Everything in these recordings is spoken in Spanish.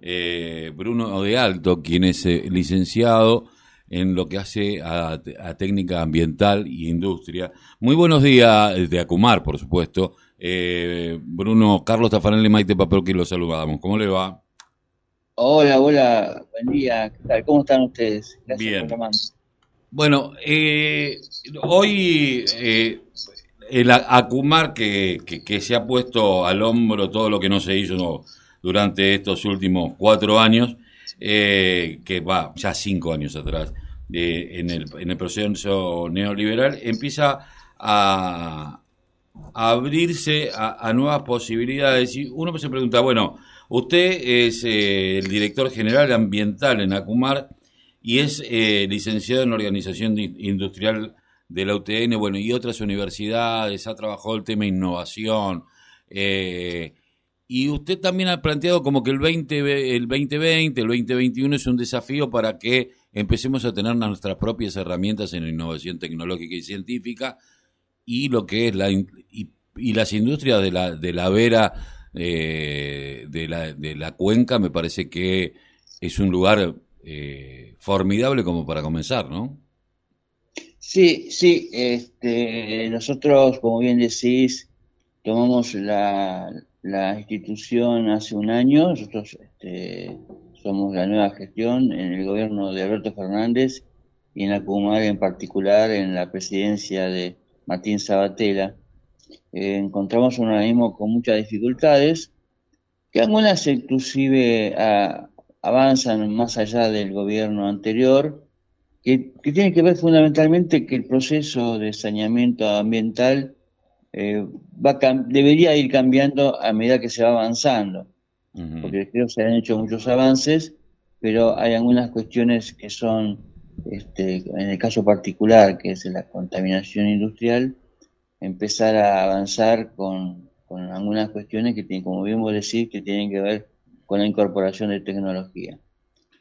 eh, Bruno de Alto, quien es eh, licenciado en lo que hace a, técnica ambiental y industria. Muy buenos días, eh, de Acumar, por supuesto. Bruno, Carlos Tafanelli, Maite que los saludamos. ¿Cómo le va? Hola, hola, buen día. ¿Cómo están ustedes? Gracias Bien. Bueno, hoy el Acumar que, que, se ha puesto al hombro todo lo que no se hizo durante estos últimos cuatro años, eh, que va ya cinco años atrás, en, el, en el proceso neoliberal, empieza a, abrirse a, nuevas posibilidades. Y uno se pregunta, bueno, usted es eh, el director general ambiental en Acumar y es eh, licenciado en Organización Industrial de la UTN, bueno, y otras universidades, ha trabajado el tema innovación. Eh, y usted también ha planteado como que el, 20, el 2020, el 2021 es un desafío para que empecemos a tener nuestras propias herramientas en innovación tecnológica y científica y lo que es la y, las industrias de la de la vera eh, de, la, de la cuenca me parece que es un lugar eh, formidable como para comenzar, ¿no? Sí, sí, este, nosotros, como bien decís, tomamos la, la institución hace un año, nosotros este, somos la nueva gestión en el gobierno de Alberto Fernández y en la Comar en particular en la presidencia de Martín Sabatella. Eh, encontramos un organismo con muchas dificultades, que algunas inclusive avanzan más allá del gobierno anterior, que, tiene que ver fundamentalmente que el proceso de saneamiento ambiental eh, va debería ir cambiando a medida que se va avanzando, porque creo que se han hecho muchos avances, pero hay algunas cuestiones que son, este, en el caso particular, que es la contaminación industrial, empezar a avanzar con, con algunas cuestiones que tienen, como bien vos decís, que tienen que ver con la incorporación de tecnología.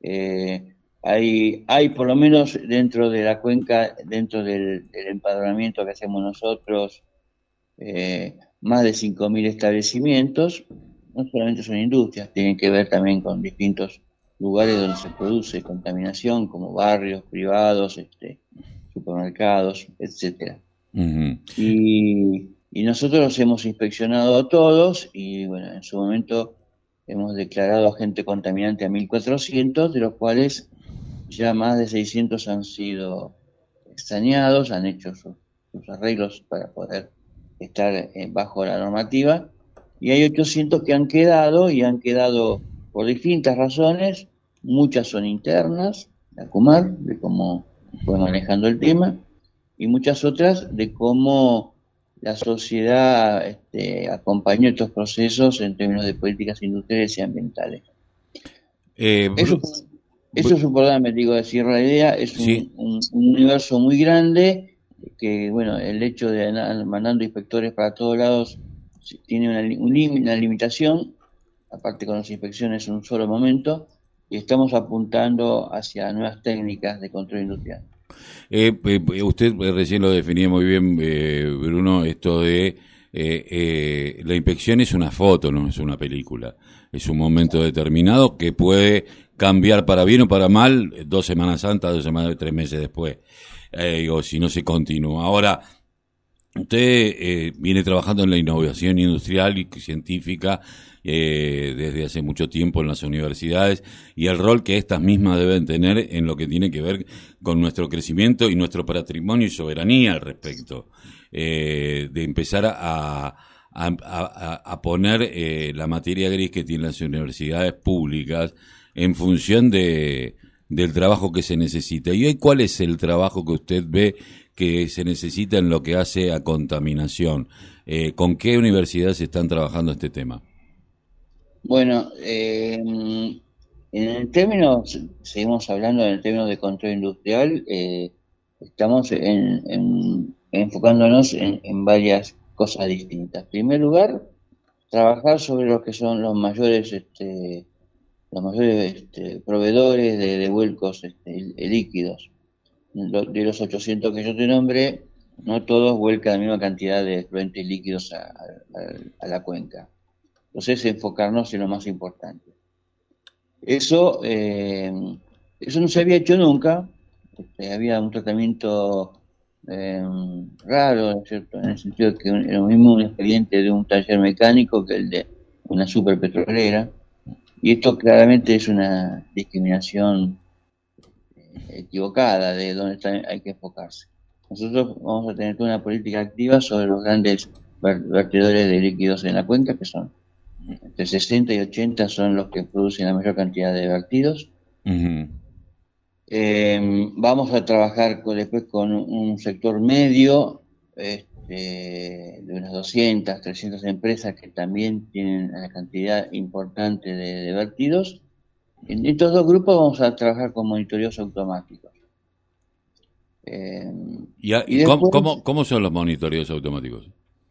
Eh, hay, hay por lo menos dentro de la cuenca, dentro del, empadronamiento que hacemos nosotros, eh, más de 5.000 establecimientos, no solamente son industrias, tienen que ver también con distintos lugares donde se produce contaminación, como barrios privados, este, supermercados, etcétera. y, y, nosotros los hemos inspeccionado a todos y bueno, en su momento hemos declarado agente contaminante a 1.400, de los cuales ya más de 600 han sido extrañados, han hecho sus, arreglos para poder estar eh, bajo la normativa, y hay 800 que han quedado y han quedado por distintas razones, muchas son internas, de Acumar, de cómo fue manejando el tema, y muchas otras de cómo la sociedad este, acompañó estos procesos en términos de políticas industriales y ambientales. Eh, eso es un problema, digo, decir la idea, es un, universo muy grande que, bueno, el hecho de andar mandando inspectores para todos lados tiene una, limitación, aparte con las inspecciones en un solo momento, y estamos apuntando hacia nuevas técnicas de control industrial. Eh, eh usted recién lo definía muy bien, eh, Bruno, esto de eh, la inspección es una foto, no es una película. Es un momento determinado que puede cambiar para bien o para mal dos semanas antes, dos semanas, tres meses después, eh, o si no se continúa. Ahora, usted eh, viene trabajando en la innovación industrial y científica eh, desde hace mucho tiempo en las universidades y el rol que estas mismas deben tener en lo que tiene que ver con nuestro crecimiento y nuestro patrimonio y soberanía al respecto, de empezar a, a, poner la materia gris que tienen las universidades públicas en función de, del trabajo que se necesita. ¿Y hoy cuál es el trabajo que usted ve que se necesita en lo que hace a contaminación? Eh, ¿Con qué universidades están trabajando este tema? Bueno, eh, en el término, seguimos hablando en el término de control industrial, eh, estamos en, enfocándonos en, en, varias cosas distintas. En primer lugar, trabajar sobre lo que son los mayores este, los mayores este, proveedores de, de vuelcos este, líquidos. De los 800 que yo te nombré, no todos vuelcan la misma cantidad de fluentes líquidos a, la cuenca. Entonces, enfocarnos en lo más importante. Eso, eh, eso no se había hecho nunca, este, había un tratamiento eh, raro, ¿cierto? en el sentido que era lo mismo un expediente de un taller mecánico que el de una superpetrolera, y esto claramente es una discriminación equivocada de donde hay que enfocarse. Nosotros vamos a tener una política activa sobre los grandes vertedores de líquidos en la cuenca, que son entre 60 y 80 son los que producen la mayor cantidad de vertidos. Eh, vamos a trabajar después con un sector medio este, de unas 200, 300 empresas que también tienen una cantidad importante de, vertidos. En estos dos grupos vamos a trabajar con monitoreos automáticos. Eh, ¿Y, ¿cómo, son los monitoreos automáticos?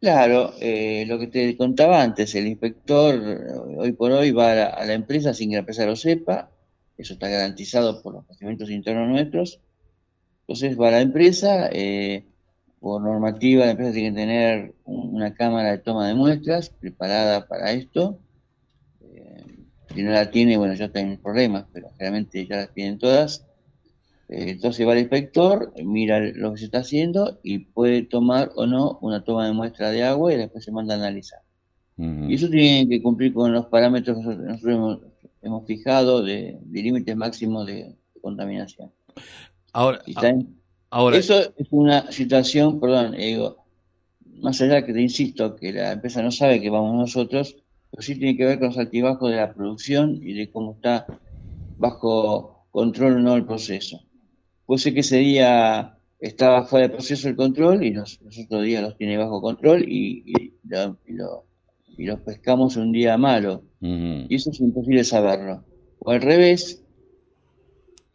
Claro, eh, lo que te contaba antes, el inspector hoy por hoy va a la, empresa sin que la empresa lo sepa, eso está garantizado por los procedimientos internos nuestros, entonces va a la empresa, eh, por normativa la empresa tiene que tener una cámara de toma de muestras preparada para esto, eh, si no la tiene, bueno, ya tienen problemas, pero generalmente ya las tienen todas, eh, entonces va el inspector, mira lo que se está haciendo y puede tomar o no una toma de muestra de agua y después se manda a analizar. Y eso tiene que cumplir con los parámetros que nosotros, hemos, fijado de, límites máximos de, contaminación. Ahora, eso es una situación, perdón, digo, más allá que te insisto que la empresa no sabe que vamos nosotros, pero sí tiene que ver con los altibajos de la producción y de cómo está bajo control o no el proceso. Puede ser que ese día estaba fuera de proceso el control y los, otros días los tiene bajo control y, los pescamos un día malo. Y eso es imposible saberlo. O al revés,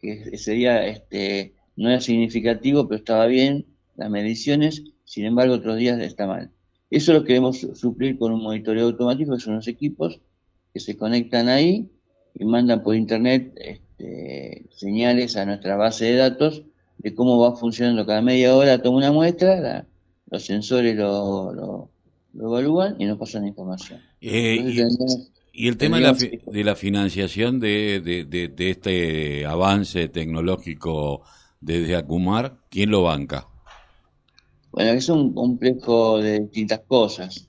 que ese día este, no era significativo, pero estaba bien las mediciones, sin embargo otros días está mal. Eso lo queremos suplir con un monitoreo automático, que son los equipos que se conectan ahí y mandan por internet este, señales a nuestra base de datos de cómo va funcionando cada media hora, toma una muestra, los sensores lo, lo, evalúan y nos pasan información. Eh, y, el tema de la, de la financiación de, de, este avance tecnológico desde Acumar, ¿quién lo banca? Bueno, es un complejo de distintas cosas.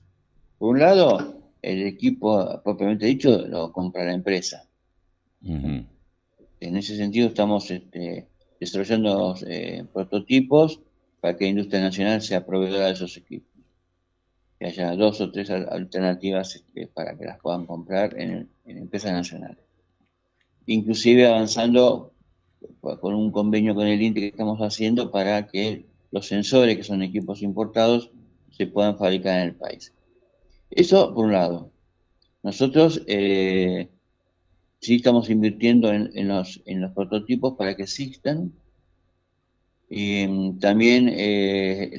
Por un lado, el equipo propiamente dicho lo compra la empresa. En ese sentido estamos este, desarrollando eh, prototipos para que la industria nacional sea proveedora de esos equipos. Que haya dos o tres alternativas este, para que las puedan comprar en, empresas nacionales. Inclusive avanzando con un convenio con el INTE que estamos haciendo para que los sensores, que son equipos importados, se puedan fabricar en el país. Eso por un lado. Nosotros eh, sí estamos invirtiendo en, los, prototipos para que existan. Y mm, también eh,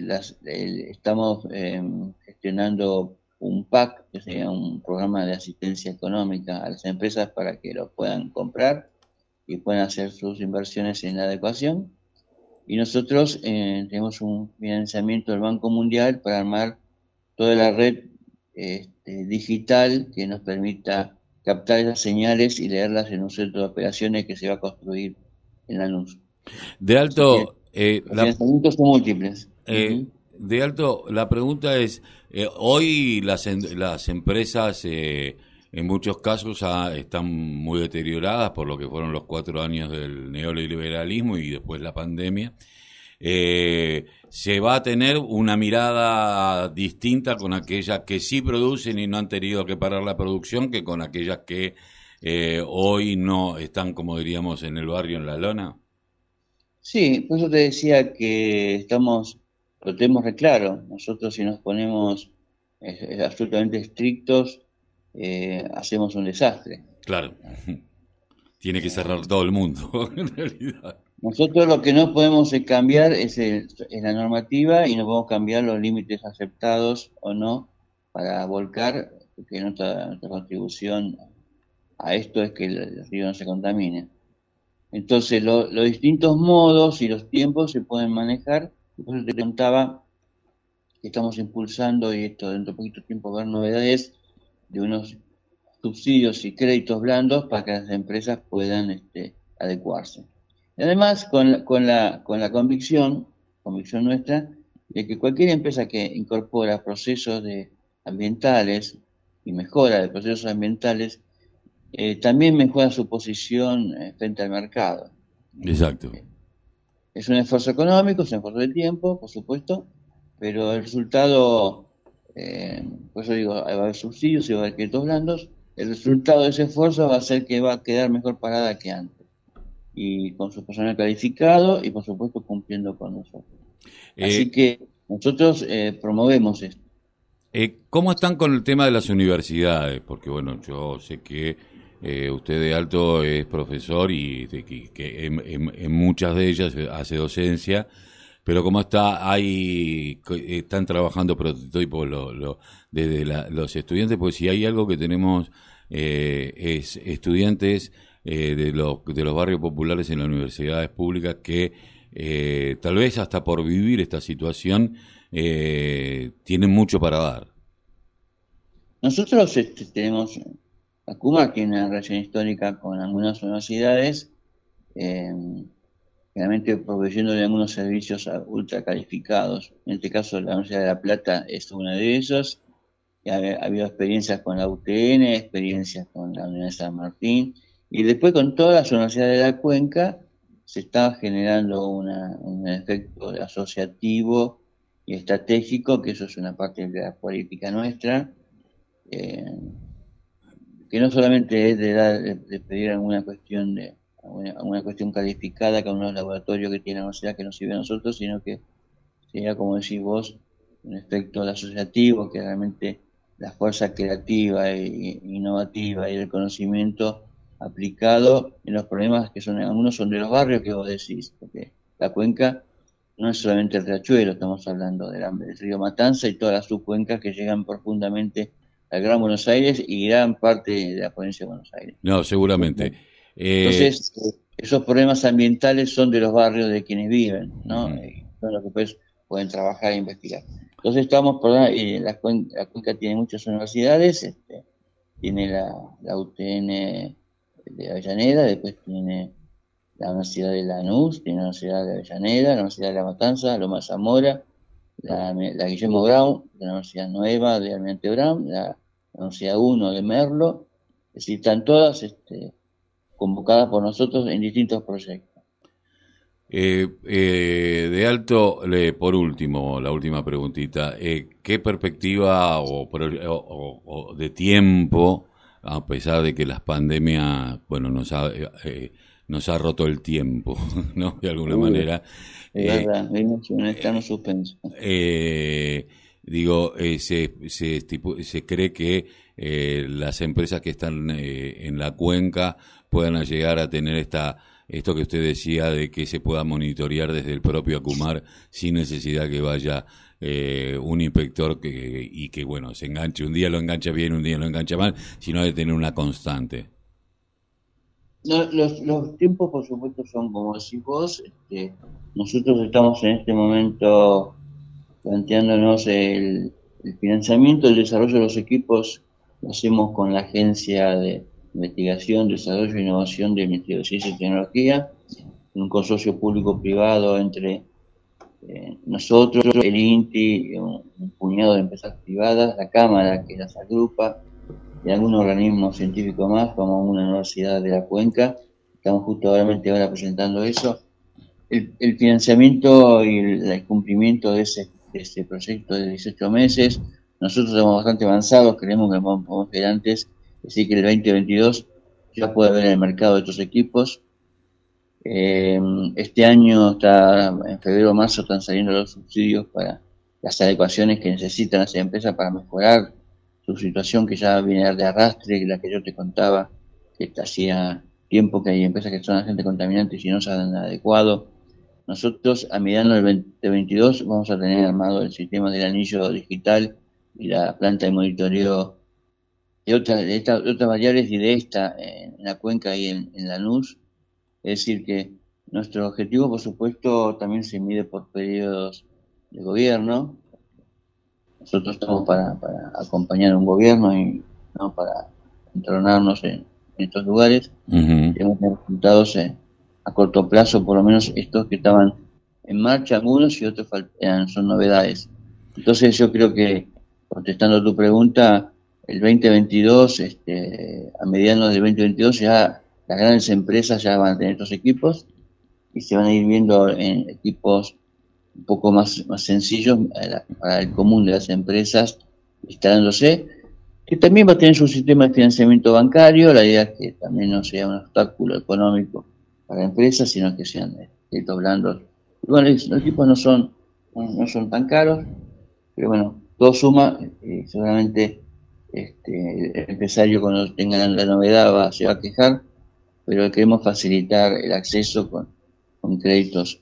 estamos em, gestionando un PAC, que sería un programa de asistencia económica a las empresas para que lo puedan comprar y puedan hacer sus inversiones en la adecuación. Y nosotros eh, tenemos un financiamiento del Banco Mundial para armar toda la red este, digital que nos permita captar esas señales y leerlas en un centro de operaciones que se va a construir en la luz. De alto... Eh, los son múltiples. Eh, de alto, la pregunta es, eh, hoy las, las empresas en muchos casos están muy deterioradas por lo que fueron los cuatro años del neoliberalismo y después la pandemia eh, se va a tener una mirada distinta con aquellas que sí producen y no han tenido que parar la producción que con aquellas que eh, hoy no están, como diríamos, en el barrio, en la lona? Sí, por eso te decía que estamos, lo tenemos reclaro. Nosotros si nos ponemos absolutamente estrictos, eh, hacemos un desastre. Claro. Tiene que cerrar todo el mundo, en realidad. Nosotros lo que no podemos cambiar es, la normativa y no podemos cambiar los límites aceptados o no para volcar, porque nuestra, nuestra contribución a esto es que el río no se contamine. Entonces, los distintos modos y los tiempos se pueden manejar. Por eso te contaba que estamos impulsando, y esto dentro de poquito tiempo ver novedades, de unos subsidios y créditos blandos para que las empresas puedan este, adecuarse. además, con la, con, la, con la convicción, convicción nuestra, de que cualquier empresa que incorpora procesos de ambientales y mejora de procesos ambientales, eh, también mejora su posición eh, frente al mercado. Exacto. Es un esfuerzo económico, es un esfuerzo de tiempo, por supuesto, pero el resultado, eh, por eso digo, va a haber subsidios y va a haber créditos blandos, el resultado de ese esfuerzo va a ser que va a quedar mejor parada que antes. Y con su personal calificado y por supuesto cumpliendo con nosotros. Así eh, que nosotros eh, promovemos esto. Eh, ¿Cómo están con el tema de las universidades? Porque bueno, yo sé que usted de alto es profesor y que, en, muchas de ellas hace docencia, pero ¿cómo está? Hay, están trabajando prototipos lo, desde los estudiantes, pues si hay algo que tenemos eh, es estudiantes eh, de, los, de los barrios populares en las universidades públicas que eh, tal vez hasta por vivir esta situación tienen mucho para dar. Nosotros este, tenemos, Cuba tiene una relación histórica con algunas universidades, realmente proveyendo de algunos servicios ultra calificados. En este caso, la Universidad de La Plata es una de esos ha, habido experiencias con la UTN, experiencias con la Universidad de San Martín, y después con todas las universidades de la cuenca se está generando un efecto asociativo y estratégico, que eso es una parte de la política nuestra, eh, que no solamente es de pedir alguna cuestión de alguna, cuestión calificada con unos laboratorios que tiene la universidad que nos sirve a nosotros, sino que sería, como decís vos, un efecto asociativo que realmente la fuerza creativa e innovativa y el conocimiento aplicado en los problemas que son, algunos son de los barrios que vos decís, porque la cuenca no es solamente el riachuelo, estamos hablando del, del río Matanza y todas las subcuencas que llegan profundamente al Gran Buenos Aires y gran parte de la provincia de Buenos Aires. No, seguramente. Entonces, eh, esos problemas ambientales son de los barrios de quienes viven, ¿no? Son los que pues, pueden trabajar e investigar. Entonces estamos, por eh, la, cuenca, tiene muchas universidades, este, tiene la, UTN de Avellaneda, después tiene la Universidad de Lanús, tiene la Universidad de Avellaneda, la Universidad de La Matanza, Loma Zamora, la, Guillermo Brown, la Universidad Nueva de Almirante Brown, la, Universidad 1 de Merlo, es decir, están todas este, convocadas por nosotros en distintos proyectos. Eh, eh, de alto, por último, la última preguntita, eh, ¿qué perspectiva o, de tiempo, a pesar de que las pandemias, bueno, nos ha, nos ha roto el tiempo, ¿no? De alguna manera. Es verdad, estamos suspensos. digo, se, se, se, cree que las empresas que están en la cuenca puedan llegar a tener esta esto que usted decía de que se pueda monitorear desde el propio Acumar sin necesidad que vaya eh, un inspector que, y que, bueno, se enganche, un día lo engancha bien, un día lo engancha mal, sino de tener una constante. los, los, tiempos, por supuesto, son como decís vos. Este, nosotros estamos en este momento planteándonos el, el financiamiento, el desarrollo de los equipos, lo hacemos con la agencia de investigación, desarrollo e innovación de Ciencia y Tecnología, un consorcio público-privado entre eh, nosotros, el INTI, un, puñado de empresas privadas, la Cámara que las agrupa, y algún organismo científico más, como una universidad de la Cuenca. Estamos justo ahora presentando eso. El, financiamiento y el, cumplimiento de ese, de proyecto de 18 meses, nosotros estamos bastante avanzados, creemos que podemos ir antes Así que el 2022 ya puede ver en el mercado de estos equipos. Eh, este año, está en febrero o marzo, están saliendo los subsidios para las adecuaciones que necesitan las empresas para mejorar su situación que ya viene de arrastre, la que yo te contaba, que hacía tiempo que hay empresas que son agentes contaminantes y no se han adecuado. Nosotros a mediano del 2022 vamos a tener armado el sistema del anillo digital y la planta de monitoreo de, otra, de, otras variables y de esta en la cuenca y en, en Lanús. Es decir, que nuestro objetivo, por supuesto, también se mide por periodos de gobierno. Nosotros estamos para, para acompañar a un gobierno y no para entronarnos en, estos lugares. Tenemos resultados eh, a corto plazo, por lo menos estos que estaban en marcha, algunos y otros son novedades. Entonces yo creo que, contestando tu pregunta, el 2022, este, a mediados del 2022 ya las grandes empresas ya van a tener estos equipos y se van a ir viendo en equipos un poco más, más sencillos para el común de las empresas instalándose, que también va a tener su sistema de financiamiento bancario, la idea es que también no sea un obstáculo económico para empresas, sino que sean créditos blandos. bueno, los equipos no son, no son tan caros, pero bueno, todo suma, y seguramente este, el empresario cuando tenga la, novedad va, se va a quejar, pero queremos facilitar el acceso con, con créditos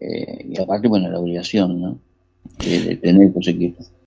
eh, y aparte, bueno, la obligación ¿no? de, tener estos equipos.